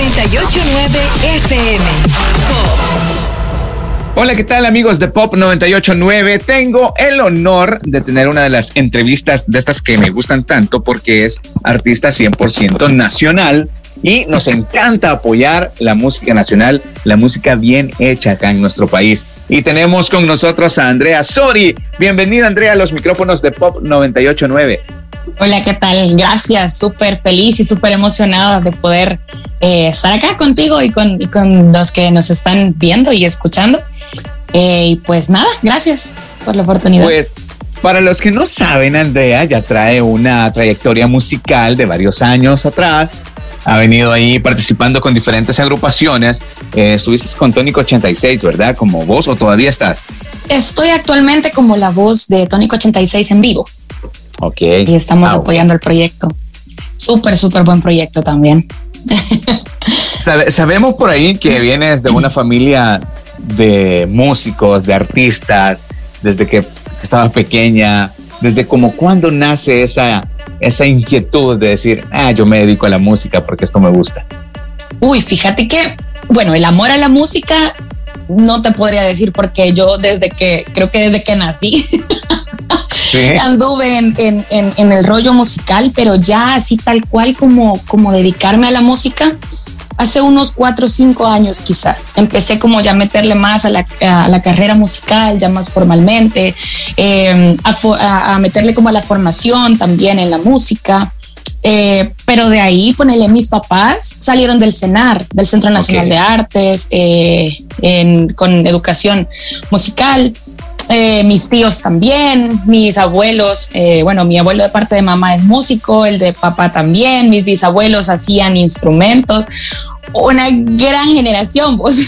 989 FM. Hola, ¿qué tal amigos de Pop 989? Tengo el honor de tener una de las entrevistas de estas que me gustan tanto porque es artista 100% nacional y nos encanta apoyar la música nacional, la música bien hecha acá en nuestro país. Y tenemos con nosotros a Andrea Sori. Bienvenida Andrea a los micrófonos de Pop 989. Hola, ¿qué tal? Gracias, súper feliz y súper emocionada de poder eh, estar acá contigo y con, con, los que nos están viendo y escuchando. Eh, y pues nada, gracias por la oportunidad. Pues para los que no saben, Andrea ya trae una trayectoria musical de varios años atrás. Ha venido ahí participando con diferentes agrupaciones. Eh, estuviste con Tónico 86, ¿verdad? Como voz o todavía estás? Estoy actualmente como la voz de Tónico 86 en vivo. Ok. Y estamos ah, apoyando el proyecto. Súper, súper buen proyecto también. sabemos por ahí que vienes de una familia de músicos, de artistas, desde que estabas pequeña, desde como cuando nace esa, esa inquietud de decir, ah, yo me dedico a la música porque esto me gusta. Uy, fíjate que, bueno, el amor a la música no te podría decir porque yo desde que, creo que desde que nací, anduve en, el rollo musical, pero ya así tal cual como, como dedicarme a la música, hace unos cuatro o cinco años quizás. Empecé como ya a meterle más a la, carrera musical, ya más formalmente, em, a, meterle como a la formación también en la música. Eh, pero de ahí, ponele, mis papás salieron del CENAR, del Centro Nacional de Artes, eh, con educación musical. Eh, mis tíos también, mis abuelos, eh, bueno, mi abuelo de parte de mamá es músico, el de papá también, mis bisabuelos hacían instrumentos una gran generación, vos.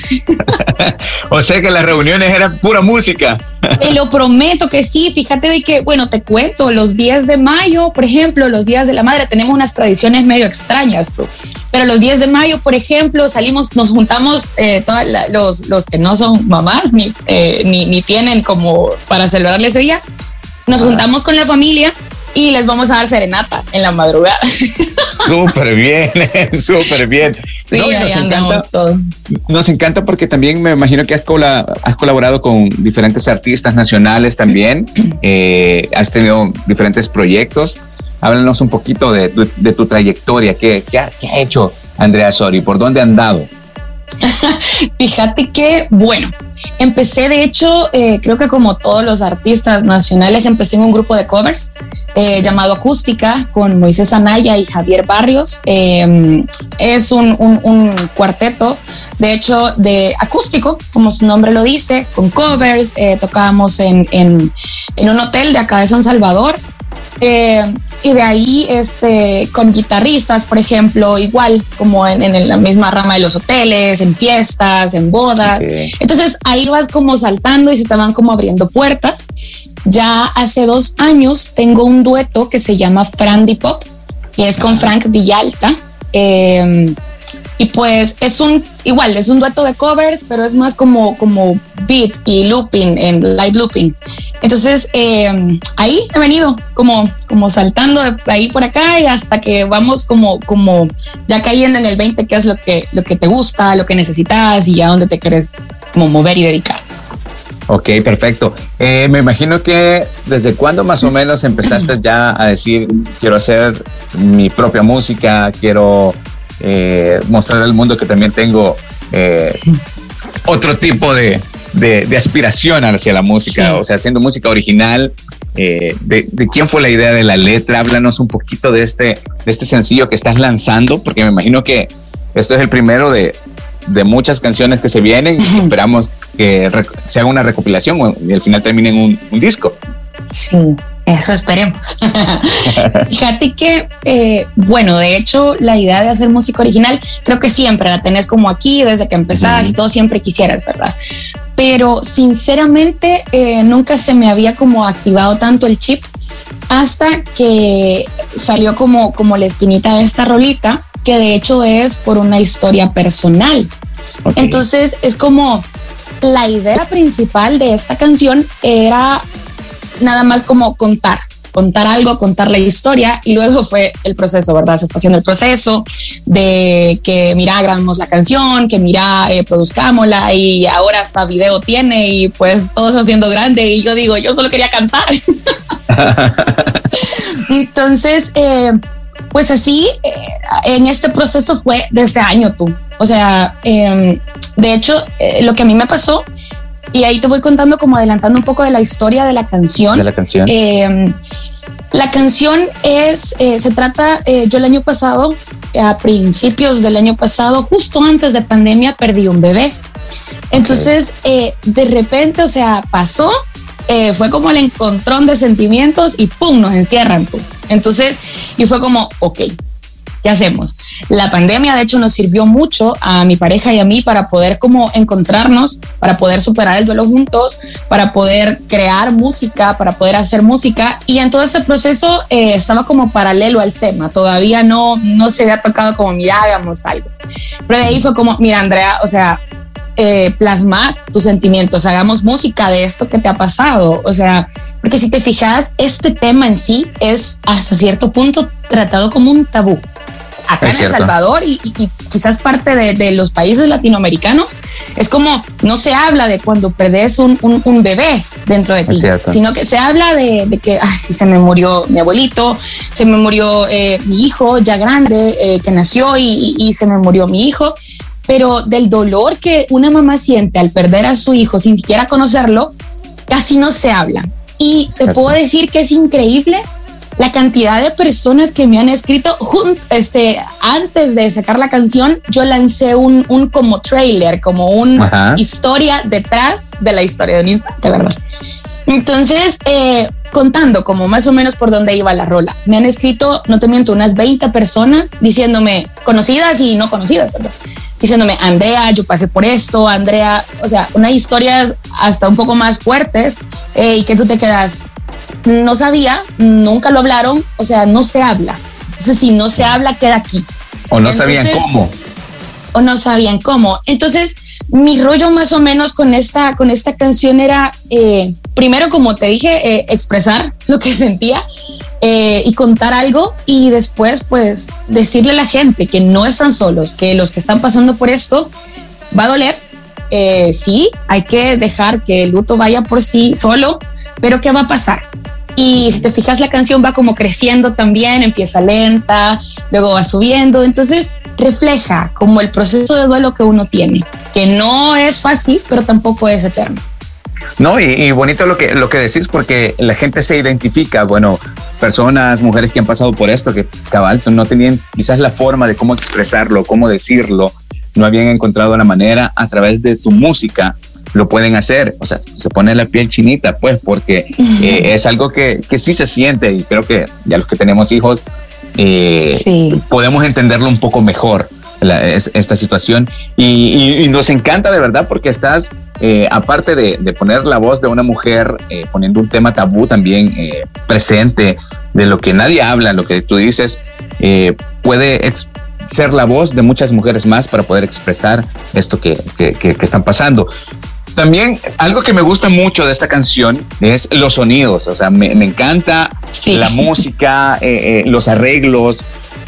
o sea que las reuniones eran pura música. Te lo prometo que sí. Fíjate de que, bueno, te cuento, los días de mayo, por ejemplo, los días de la madre, tenemos unas tradiciones medio extrañas, tú. Pero los días de mayo, por ejemplo, salimos, nos juntamos eh, todos los, los que no son mamás ni, eh, ni, ni, tienen como para celebrarle ese día. Nos juntamos con la familia y les vamos a dar serenata en la madrugada. Súper bien, súper bien. Sí, nos encanta, Nos encanta porque también me imagino que has, has colaborado con diferentes artistas nacionales también. Eh, has tenido diferentes proyectos. Háblanos un poquito de, tu trayectoria. ¿Qué, ha, ¿Qué, ha, hecho Andrea Sori? ¿Por dónde ha andado? Fíjate que, bueno, empecé de hecho, eh, creo que como todos los artistas nacionales, empecé en un grupo de covers eh, llamado Acústica con Moisés Anaya y Javier Barrios. Em, es un, cuarteto, de hecho, de acústico, como su nombre lo dice, con covers. Eh, tocábamos en, en un hotel de acá de San Salvador. Eh, y de ahí, este, con guitarristas, por ejemplo, igual como en, la misma rama de los hoteles, en fiestas, en bodas. Entonces ahí vas como saltando y se te van como abriendo puertas. Ya hace dos años tengo un dueto que se llama Frandy Pop y es con Frank Villalta. Eh, y pues es un, igual, es un dueto de covers, pero es más como, como beat y looping, en live looping. Entonces, em, ahí he venido como, como saltando de ahí por acá y hasta que vamos como, como ya cayendo en el 20, qué es lo que, lo que te gusta, lo que necesitas y a dónde te quieres como mover y dedicar. Ok, perfecto. Eh, me imagino que desde cuándo más o menos empezaste ya a decir, quiero hacer mi propia música, quiero eh, mostrar al mundo que también tengo eh, otro tipo de, de, aspiración hacia la música, o sea, haciendo música original. Eh, de, quién fue la idea de la letra? Háblanos un poquito de este, de este sencillo que estás lanzando, porque me imagino que esto es el primero de, de muchas canciones que se vienen y esperamos que se haga una recopilación y al final termine en un, un disco. Sí, eso esperemos. Fíjate que, eh, bueno, de hecho, la idea de hacer música original, creo que siempre la tenés como aquí, desde que empezás y todo siempre quisieras, ¿verdad? Pero sinceramente, eh, nunca se me había como activado tanto el chip hasta que salió como, como la espinita de esta rolita, que de hecho es por una historia personal. Entonces, es como la idea principal de esta canción era nada más como contar contar algo, contar la historia y luego fue el proceso, ¿verdad? Se fue haciendo el proceso de que mira, grabamos la canción, que mira, eh, produzcámosla y ahora hasta video tiene y pues todo se va haciendo grande y yo digo, yo solo quería cantar. Entonces, eh, pues así, eh, en este proceso fue desde año tú. O sea, em, de hecho, eh, lo que a mí me pasó, y ahí te voy contando como adelantando un poco de la historia de la canción. De la canción. Em, la canción es, se trata, yo el año pasado, a principios del año pasado, justo antes de pandemia, perdí un bebé. Entonces, de repente, o sea, pasó eh, fue como el encontrón de sentimientos y ¡pum! nos encierran. tú Entonces, y fue como, ok, ¿qué hacemos? La pandemia, de hecho, nos sirvió mucho a mi pareja y a mí para poder como encontrarnos, para poder superar el duelo juntos, para poder crear música, para poder hacer música. Y en todo ese proceso eh, estaba como paralelo al tema. Todavía no, no se había tocado como, mira, hagamos algo. Pero de ahí fue como, mira, Andrea, o sea, eh, plasmar tus sentimientos, hagamos música de esto que te ha pasado. O sea, porque si te fijas, este tema en sí es hasta cierto punto tratado como un tabú. Acá en El Salvador y, quizás parte de, los países latinoamericanos, es como no se habla de cuando perdés un, bebé dentro de ti, sino que se habla de, que si se me murió mi abuelito, se me murió eh, mi hijo ya grande eh, que nació y, y se me murió mi hijo pero del dolor que una mamá siente al perder a su hijo sin siquiera conocerlo, casi no se habla. Y te puedo decir que es increíble la cantidad de personas que me han escrito este, antes de sacar la canción, yo lancé un, un como trailer, como una historia detrás de la historia de un instante, ¿verdad? Entonces, eh, contando como más o menos por dónde iba la rola, me han escrito, no te miento, unas 20 personas diciéndome, conocidas y no conocidas, ¿verdad? Diciéndome, Andrea, yo pasé por esto, Andrea, o sea, unas historias hasta un poco más fuertes eh, y que tú te quedas, no sabía, nunca lo hablaron, o sea, no se habla. Entonces, si no se habla, queda aquí. O no sabían cómo. O no sabían cómo. Entonces, mi rollo más o menos con esta, con esta canción era, eh, primero, como te dije, eh, expresar lo que sentía eh, y contar algo y después pues decirle a la gente que no están solos, que los que están pasando por esto va a doler. Eh, sí, hay que dejar que el luto vaya por sí solo, pero ¿qué va a pasar? Y si te fijas, la canción va como creciendo también, empieza lenta, luego va subiendo, entonces refleja como el proceso de duelo que uno tiene, que no es fácil, pero tampoco es eterno. No, y, bonito lo que, lo que decís porque la gente se identifica, bueno, personas, mujeres que han pasado por esto, que cabal, no tenían quizás la forma de cómo expresarlo, cómo decirlo, no habían encontrado la manera a través de tu música lo pueden hacer, o sea, se pone la piel chinita, pues, porque eh, es algo que, que, sí se siente y creo que ya los que tenemos hijos eh, podemos entenderlo un poco mejor esta situación. Y, nos encanta de verdad porque estás, eh, aparte de, poner la voz de una mujer, eh, poniendo un tema tabú también eh, presente de lo que nadie habla, lo que tú dices, puede ser la voz de muchas mujeres más para poder expresar esto que, que, están pasando. También algo que me gusta mucho de esta canción es los sonidos, o sea, me, encanta la música, los arreglos,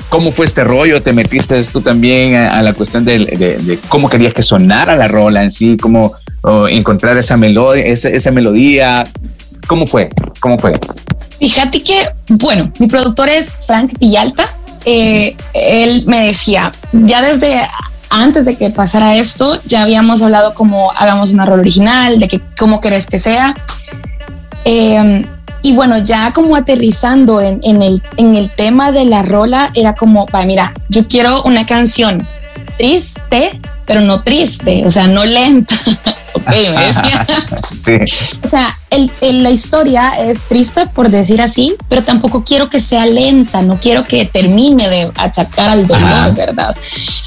¿Cómo fue este rollo? ¿Te metiste tú también a, la cuestión de, cómo querías que sonara la rola en sí? ¿Cómo encontrar esa melodía, esa, melodía? ¿Cómo fue? ¿Cómo fue? Fíjate que, bueno, mi productor es Frank Villalta. Eh, él me decía, ya desde antes de que pasara esto, ya habíamos hablado como hagamos una rola original, de que cómo querés que sea. Eh, y bueno, ya como aterrizando en, el, en el tema de la rola, era como, va, mira, yo quiero una canción triste, pero no triste, o sea, no lenta. ok, me decía. O sea, el, la historia es triste por decir así, pero tampoco quiero que sea lenta, no quiero que termine de achacar al dolor, ¿verdad?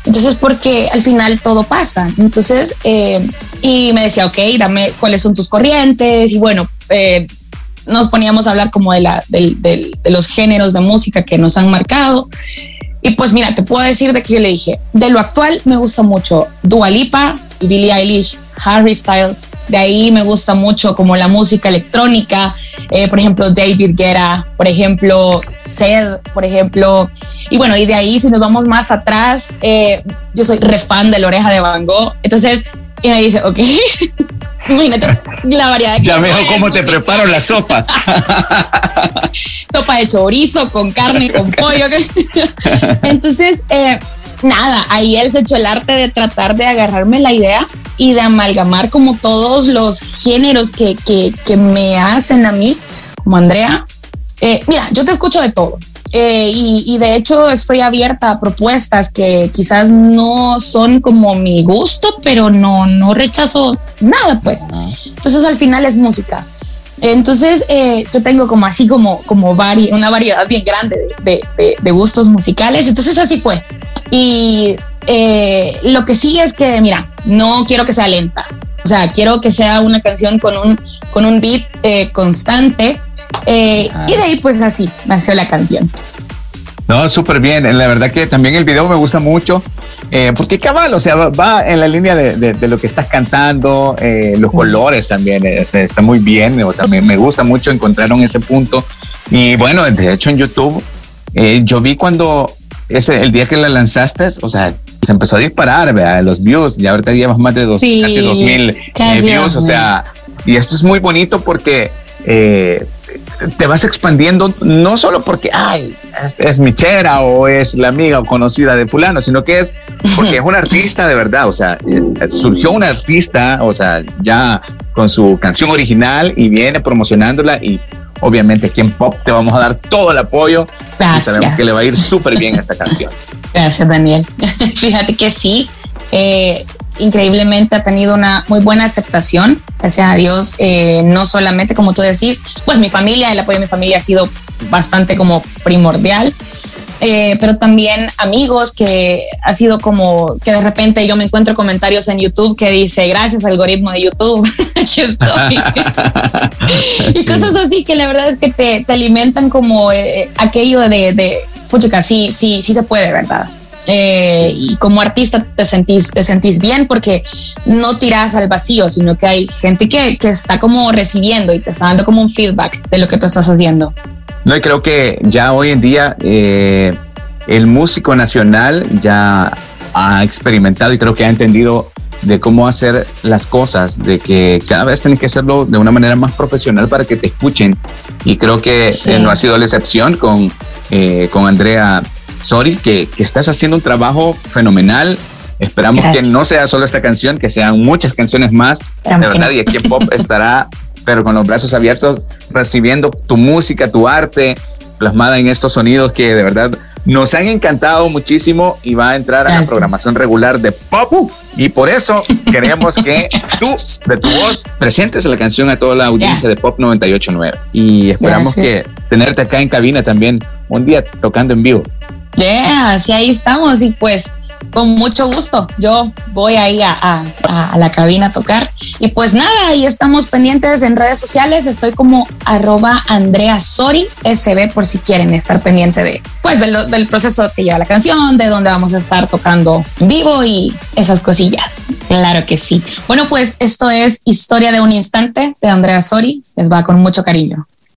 Entonces, porque al final todo pasa. Entonces, eh, y me decía, ok, dame cuáles son tus corrientes y bueno, eh, nos poníamos a hablar como de, la, de, los géneros de música que nos han marcado. Y pues mira, te puedo decir de que yo le dije, de lo actual me gusta mucho Dua Lipa y Billie Eilish. Harry Styles. De ahí me gusta mucho como la música electrónica, eh, por ejemplo David Guetta, por ejemplo Sed, por ejemplo. Y bueno, y de ahí si nos vamos más atrás, eh, yo soy re fan de la oreja de Van Gogh. Entonces, y me dice, ok, imagínate la variedad de Ya veo cómo te preparo la sopa. sopa de chorizo con carne, con pollo. Entonces, eh, nada, ahí él se echó el arte de tratar de agarrarme la idea y de amalgamar como todos los géneros que, que, que me hacen a mí, como Andrea. Eh, mira, yo te escucho de todo. Eh, y, y, de hecho estoy abierta a propuestas que quizás no son como mi gusto, pero no, no rechazo nada, pues. Entonces al final es música. Entonces eh, yo tengo como así como, como vari una variedad bien grande de, de, de, gustos musicales. Entonces así fue. Y eh, lo que sí es que, mira, no quiero que sea lenta. O sea, quiero que sea una canción con un, con un beat eh, constante. Eh, y de ahí, pues así nació la canción. No, súper bien. La verdad que también el video me gusta mucho. Eh, porque cabal, o sea, va, en la línea de, de, de, lo que estás cantando, eh, los colores también, este, está muy bien, o sea, me, me, gusta mucho, encontraron ese punto. Y bueno, de hecho en YouTube, eh, yo vi cuando ese, el día que la lanzaste, o sea, se empezó a disparar, ¿verdad? Los views, y ahorita llevas más de dos, sí, casi dos mil eh, views, o sea, y esto es muy bonito porque eh, te vas expandiendo no solo porque, ay, es, es mi chera o es la amiga o conocida de fulano, sino que es porque es un artista de verdad, o sea, surgió un artista, o sea, ya con su canción original y viene promocionándola y obviamente aquí en Pop te vamos a dar todo el apoyo Gracias. y sabemos que le va a ir súper bien esta canción. Gracias, Daniel. Fíjate que sí, eh, increíblemente ha tenido una muy buena aceptación, gracias a Dios, eh, no solamente como tú decís, pues mi familia, el apoyo de mi familia ha sido bastante como primordial, eh, pero también amigos que ha sido como que de repente yo me encuentro comentarios en YouTube que dice gracias algoritmo de YouTube, aquí estoy. y cosas así que la verdad es que te, te alimentan como eh, aquello de, de pucha, sí, sí, sí se puede, ¿verdad? Eh, y como artista te sentís, te sentís bien porque no tiras al vacío, sino que hay gente que, que está como recibiendo y te está dando como un feedback de lo que tú estás haciendo. No, y creo que ya hoy en día eh, el músico nacional ya ha experimentado y creo que ha entendido de cómo hacer las cosas, de que cada vez tienes que hacerlo de una manera más profesional para que te escuchen. Y creo que sí. eh, no ha sido la excepción con, eh, con Andrea Sori, que, que, estás haciendo un trabajo fenomenal. Esperamos Gracias. que no sea solo esta canción, que sean muchas canciones más. de verdad, y aquí Pop estará pero con los brazos abiertos, recibiendo tu música, tu arte, plasmada en estos sonidos que de verdad nos han encantado muchísimo y va a entrar Gracias. a la programación regular de Pop. Y por eso queremos que tú, de tu voz, presentes la canción a toda la audiencia yeah. de Pop 989. Y esperamos Gracias. que tenerte acá en cabina también un día tocando en vivo. Yeah, sí, ahí estamos. Y pues con mucho gusto. Yo voy ahí a, a, la cabina a tocar. Y pues nada, ahí estamos pendientes en redes sociales. Estoy como arroba Andrea Sori SB por si quieren estar pendiente de, pues, del proceso que lleva la canción, de dónde vamos a estar tocando vivo y esas cosillas. Claro que sí. Bueno, pues esto es Historia de un Instante de Andrea Sori. Les va con mucho cariño.